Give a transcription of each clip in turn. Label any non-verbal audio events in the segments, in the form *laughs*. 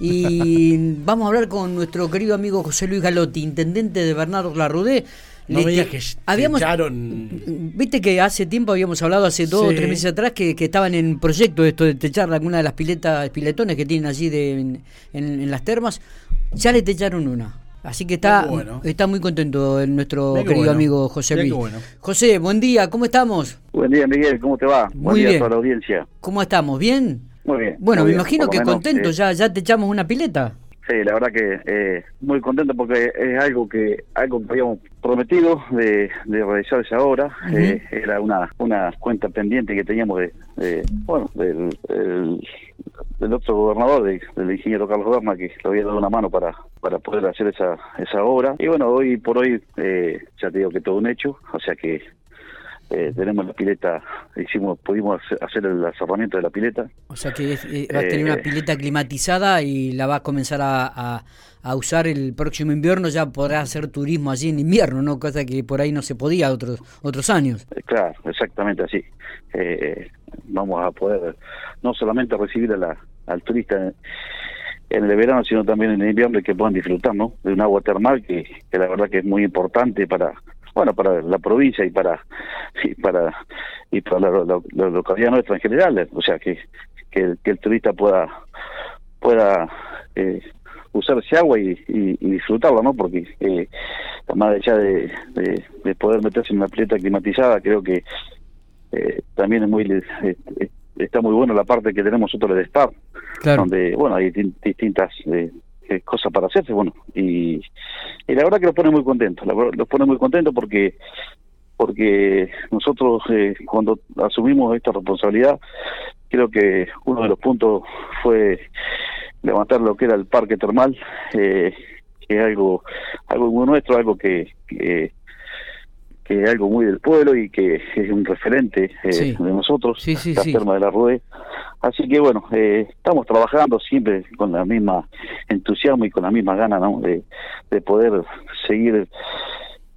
Y *laughs* vamos a hablar con nuestro querido amigo José Luis Galotti, intendente de Bernardo Larrudé. No me digas que habíamos, echaron... Viste que hace tiempo habíamos hablado, hace dos o tres meses atrás, que, que estaban en proyecto esto de techar alguna de las piletas, piletones que tienen allí de, en, en- en las termas. Ya le techaron una. Así que está, bueno. está muy contento nuestro querido bueno. amigo José Luis. bueno. José, buen día, ¿cómo estamos? Buen día, Miguel, ¿cómo te va? Muy Buen día bien. a toda la audiencia. ¿Cómo estamos? ¿Bien? Muy bien. Bueno, muy me bien, imagino que menos, contento, eh, ya, ya te echamos una pileta. Sí, la verdad que eh, muy contento porque es algo que algo que habíamos prometido de, de realizar esa obra. Ujú. Eh, era una una cuenta pendiente que teníamos de, de- bueno, del, el- del otro gobernador, de- del ingeniero Carlos Berna, que le había dado una mano para para poder hacer esa esa obra. Y bueno, hoy por hoy eh, ya te digo que todo un hecho, o sea que eh, tenemos la pileta, hicimos pudimos hacer- el acerramiento de la pileta. O sea que es- eh, vas a tener Eh, una pileta climatizada y la vas a comenzar a, a- a usar el próximo invierno, ya podrás hacer turismo allí en invierno, ¿no? Cosa que por ahí no se podía otros otros años. Eh, Claro, exactamente así. Eh, vamos a poder no solamente recibir a la- al turista en, el verano, sino también en el invierno y que puedan disfrutar ¿no? de un agua termal que, que la verdad que es muy importante para bueno para la provincia y para y para y para la, la- la localidad nuestra en general o sea que que, el- que el turista pueda pueda eh, usar ese agua y, y, y disfrutarla, ¿no? Porque eh, más allá de, de, de poder meterse en una pileta climatizada, creo que eh, también es muy eh, eh, está muy bueno la parte que tenemos nosotros de Claro. donde bueno hay di- distintas eh, cosas para hacerse, bueno y, y la verdad que los pone muy contentos, los pone muy contentos porque porque nosotros eh, cuando asumimos esta responsabilidad creo que uno de los puntos fue levantar lo que era el parque termal eh, que es algo algo muy nuestro algo que, que que es algo muy del pueblo y que es un referente eh, Sí. de nosotros Sí, sí, la terma de la Rué así que bueno eh, estamos trabajando siempre con la misma entusiasmo y con la misma gana ¿no? de, de poder seguir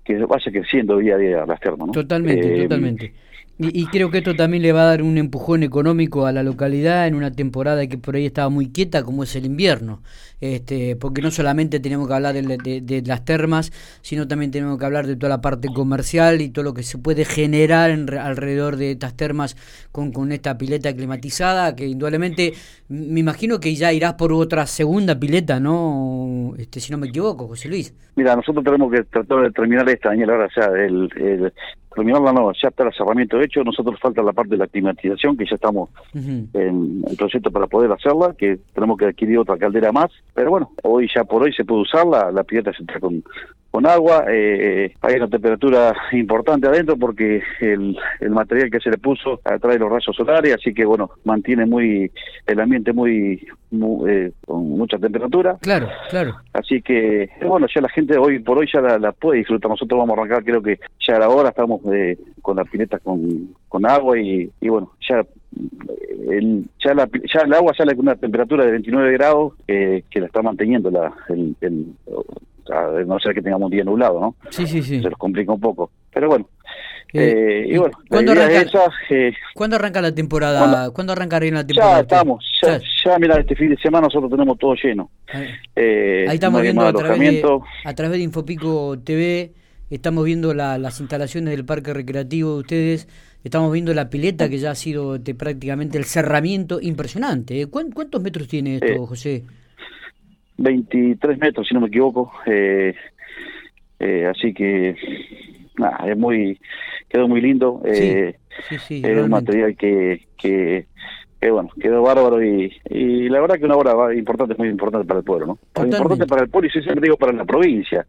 que vaya creciendo día a día las termas ¿no? Totalmente, Eh, totalmente. Y, creo que esto también le va a dar un empujón económico a la localidad en una temporada que por ahí estaba muy quieta, como es el invierno. Este, porque no solamente tenemos que hablar de, de- de las termas, sino también tenemos que hablar de toda la parte comercial y todo lo que se puede generar en re- alrededor de estas termas con, con esta pileta climatizada, que indudablemente me imagino que ya irás por otra segunda pileta, ¿no? Este, si no me equivoco, José Luis. Mira, nosotros tenemos que tratar de terminar esta, Daniel, ahora ya, el, el, terminarla no, ya está el cerramiento hecho, nosotros falta la parte de la climatización, que ya estamos en el proyecto para poder hacerla, que tenemos que adquirir otra caldera más, pero bueno, hoy ya por hoy se puede usarla, la pileta se está con, con agua, eh, hay una temperatura importante adentro porque el, el material que se le puso atrae los rayos solares, así que bueno, mantiene muy el ambiente muy, muy, eh, con mucha temperatura. Claro, claro. Así que, bueno, ya la gente hoy por hoy ya la, la puede disfrutar. Nosotros vamos a arrancar, creo que ya a la hora estamos eh, con la pileta con, con agua y, y bueno, ya eh, el, ya, la, ya el agua sale con una temperatura de 29 grados eh, que la está manteniendo la, el, el- a no ser que tengamos un día nublado, ¿no? Sí, sí, sí. Se nos complica un poco. Pero bueno, Eh, eh, y bueno, ¿cuándo arranca- esa, eh, ¿Cuándo arranca la temporada? ¿Cuándo? ¿Cuándo, arranca bien la temporada? ya estamos, ya, Ya. ya, mira, este fin de semana nosotros tenemos todo lleno. Ahí Eh, ahí estamos viendo a través, de, a través de Infopico TV, estamos viendo la- las instalaciones del parque recreativo de ustedes, estamos viendo la pileta que ya ha sido este, prácticamente el cerramiento impresionante. ¿Cuán- ¿Cuántos metros tiene esto, Eh, José? 23 metros, si no me equivoco. Eh, eh, así que, nada, es muy, quedó muy lindo. Eh, Sí, sí, es un material que, que, que, bueno, quedó bárbaro y, y la verdad que una obra importante, muy importante para el pueblo, ¿no? Totalmente. importante para el pueblo y sí siempre digo para la provincia,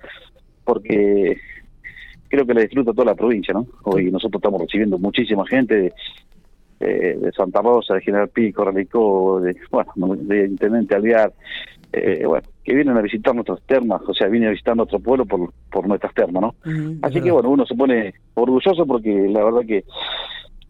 porque creo que la disfruta toda la provincia, ¿no? Hoy nosotros estamos recibiendo muchísima gente de, eh, de Santa Rosa, de General Pico, Relicó, de, bueno, de Intendente Alvear, eh, bueno, que vienen a visitar nuestras termas, o sea, vienen a visitar nuestro pueblo por, por nuestras termas, ¿no? Así que bueno, uno se pone orgulloso porque la verdad que,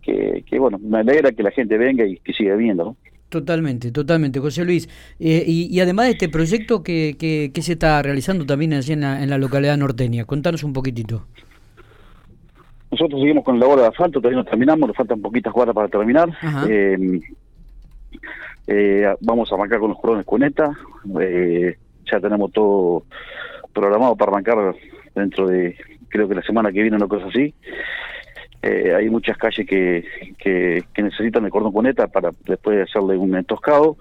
que, que, bueno, me alegra que la gente venga y que siga viendo, ¿no? Totalmente, totalmente, José Luis. Eh, y, y además de este proyecto, que, que, que se está realizando también allí en la, en la localidad norteña? Contanos un poquitito. Nosotros seguimos con la obra de asfalto, todavía no terminamos, nos faltan poquitas cuadras para terminar. Ajá. Eh, Eh, vamos a arrancar con los corones Cuneta. Eh, ya tenemos todo programado para arrancar dentro de, creo que la semana que viene, una cosa así. Eh, hay muchas calles que, que, necesitan el cordón cuneta para después hacerle un entoscado.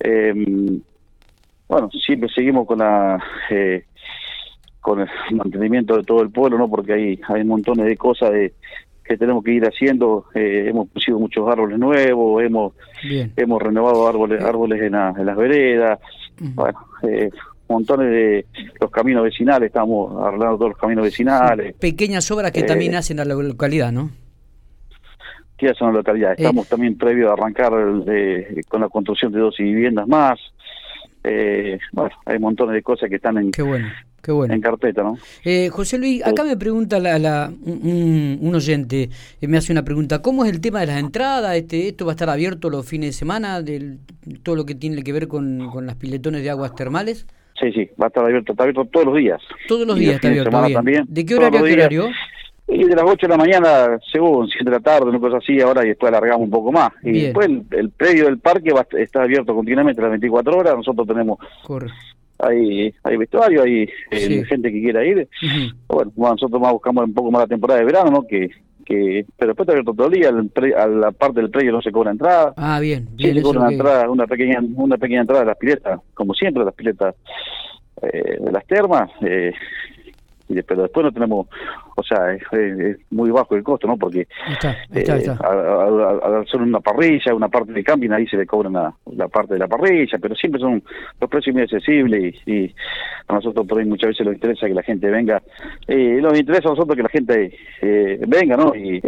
Em, bueno, siempre seguimos con la eh, con el mantenimiento de todo el pueblo, ¿no? Porque hay hay montones de cosas de que tenemos que ir haciendo. Eh, hemos pusido muchos árboles nuevos, hemos hemos renovado árboles árboles en, las veredas. Bueno, eh, montones de los caminos vecinales, estamos arreglando todos los caminos vecinales. Pequeñas obras que también hacen a la localidad, ¿no? Que hacen a la localidad. Estamos también previo a arrancar con la construcción de dos viviendas más. Eh, bueno, hay montones de cosas que están en, Qué bueno. Qué bueno. En carpeta, ¿no? Eh, José Luis, acá me pregunta la, un, oyente, eh, me hace una pregunta, ¿cómo es el tema de las entradas? Este, ¿Esto va a estar abierto los fines de semana, del, todo lo que tiene que ver con, con las piletones de aguas termales? Sí, sí, va a estar abierto, está abierto todos los días. Todos los días está abierto, También, ¿De qué horario a qué horario? Y de las 8 de la mañana, según 7 de la tarde, una cosa así, ahora y después alargamos un poco más. Y después el, predio del parque va, está abierto continuamente las 24 horas, nosotros tenemos... Corre hay, hay vestuario, hay eh, gente que quiera ir. bueno, nosotros más buscamos un poco más la temporada de verano, ¿no? Que, que pero después está abierto todo el día, a la parte del predio no se cobra entrada. Ah, bien. bien se cobra una, entrada, una, pequeña, una pequeña entrada de las piletas, como siempre, las piletas eh, de las termas. Eh, pero después no tenemos, o sea, es, muy bajo el costo, ¿no? Porque está, está, eh, Al, hacer una parrilla, una parte de camping, ahí se le cobran la, parte de la parrilla, pero siempre son los precios muy accesibles y, a nosotros por ahí muchas veces nos interesa que la gente venga, eh, nos interesa a nosotros que la gente eh, venga, ¿no? Y,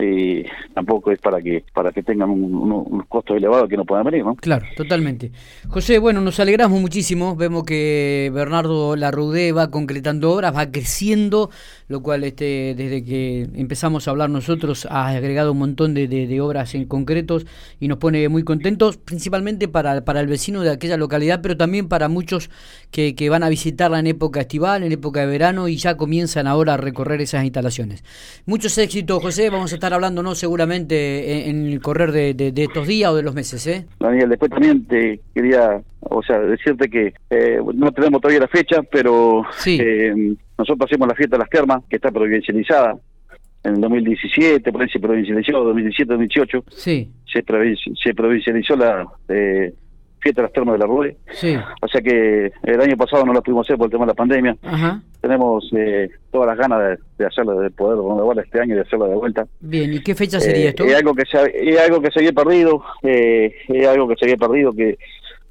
y, tampoco es para que para que tengan un, costo elevado que no puedan venir, ¿no? Claro, totalmente. José, bueno, nos alegramos muchísimo, vemos que Bernardo Larrudé va concretando obras, va creciendo lo cual este, desde que empezamos a hablar nosotros ha agregado un montón de, de, obras en concretos y nos pone muy contentos, principalmente para, para el vecino de aquella localidad, pero también para muchos que, que van a visitarla en época estival, en época de verano y ya comienzan ahora a recorrer esas instalaciones. Muchos éxitos, José, vamos a estar hablándonos seguramente en, el correr de, de, estos días o de los meses. ¿eh? Daniel, después también te quería o sea, decirte que eh, no tenemos todavía la fecha, pero eh, nosotros hacemos la fiesta de las termas, que está provincializada en el 2017, por ahí se provincializó, 2017-2018, sí. se, se provincializó la eh, fiesta de las termas de la RUE. Sí. O sea que el año pasado no la pudimos hacer por el tema de la pandemia. Tenemos eh, todas las ganas de, de hacerla, de poder renovarla este año y de hacerla de vuelta. Bien, ¿y qué fecha sería esto? Es algo que se, es algo que se había perdido, es algo que se había perdido, que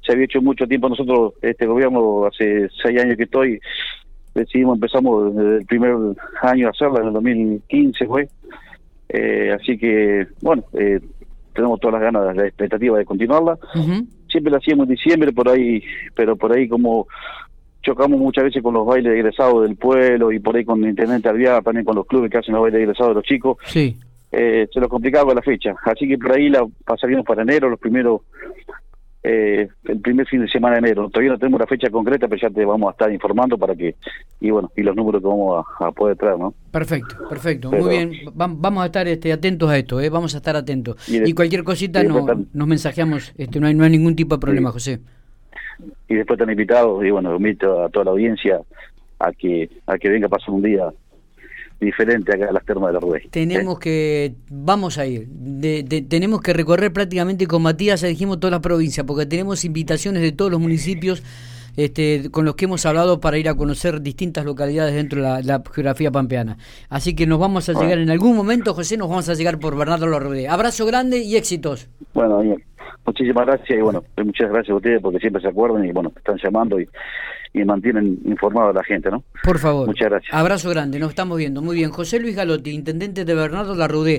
se había hecho mucho tiempo nosotros, este gobierno, hace seis años que estoy, decidimos, empezamos desde el primer año a hacerla, en el 2015 fue, eh, así que, bueno, eh, tenemos todas las ganas, la expectativa de continuarla. Siempre la hacíamos en diciembre, por ahí, pero por ahí como chocamos muchas veces con los bailes egresados del pueblo y por ahí con el intendente Alviar, también con los clubes que hacen los bailes egresados de los chicos. Sí. Eh, se lo complicaba la fecha. Así que por ahí la pasaríamos para enero, los primeros eh, el primer fin de semana de enero. Todavía no tenemos la fecha concreta, pero ya te vamos a estar informando para que, y bueno, y los números que vamos a, poder traer, ¿no? Perfecto, perfecto, muy bien. vamos a estar este, atentos a esto, ¿eh? vamos a estar atentos. Y, cualquier cosita no, nos mensajeamos, este, no, hay, no hay ningún tipo de problema, José. Y después están invitados, y bueno, invito a toda la audiencia a que, a que venga a pasar un día diferente acá a las termas de la Rueda. Tenemos que, vamos a ir, tenemos que recorrer prácticamente con Matías, ya dijimos toda la provincia, porque tenemos invitaciones de todos los municipios este, con los que hemos hablado para ir a conocer distintas localidades dentro de la, geografía pampeana. Así que nos vamos a llegar en algún momento, José, nos vamos a llegar por Bernardo Larrude. Abrazo grande y éxitos. Bueno, Daniel, muchísimas gracias y bueno, muchas gracias a ustedes porque siempre se acuerdan y bueno, están llamando y y mantienen informado a la gente, ¿no? Por favor. Muchas gracias. Abrazo grande, nos estamos viendo. Muy bien. José Luis Galotti, intendente de Bernardo Larrudé.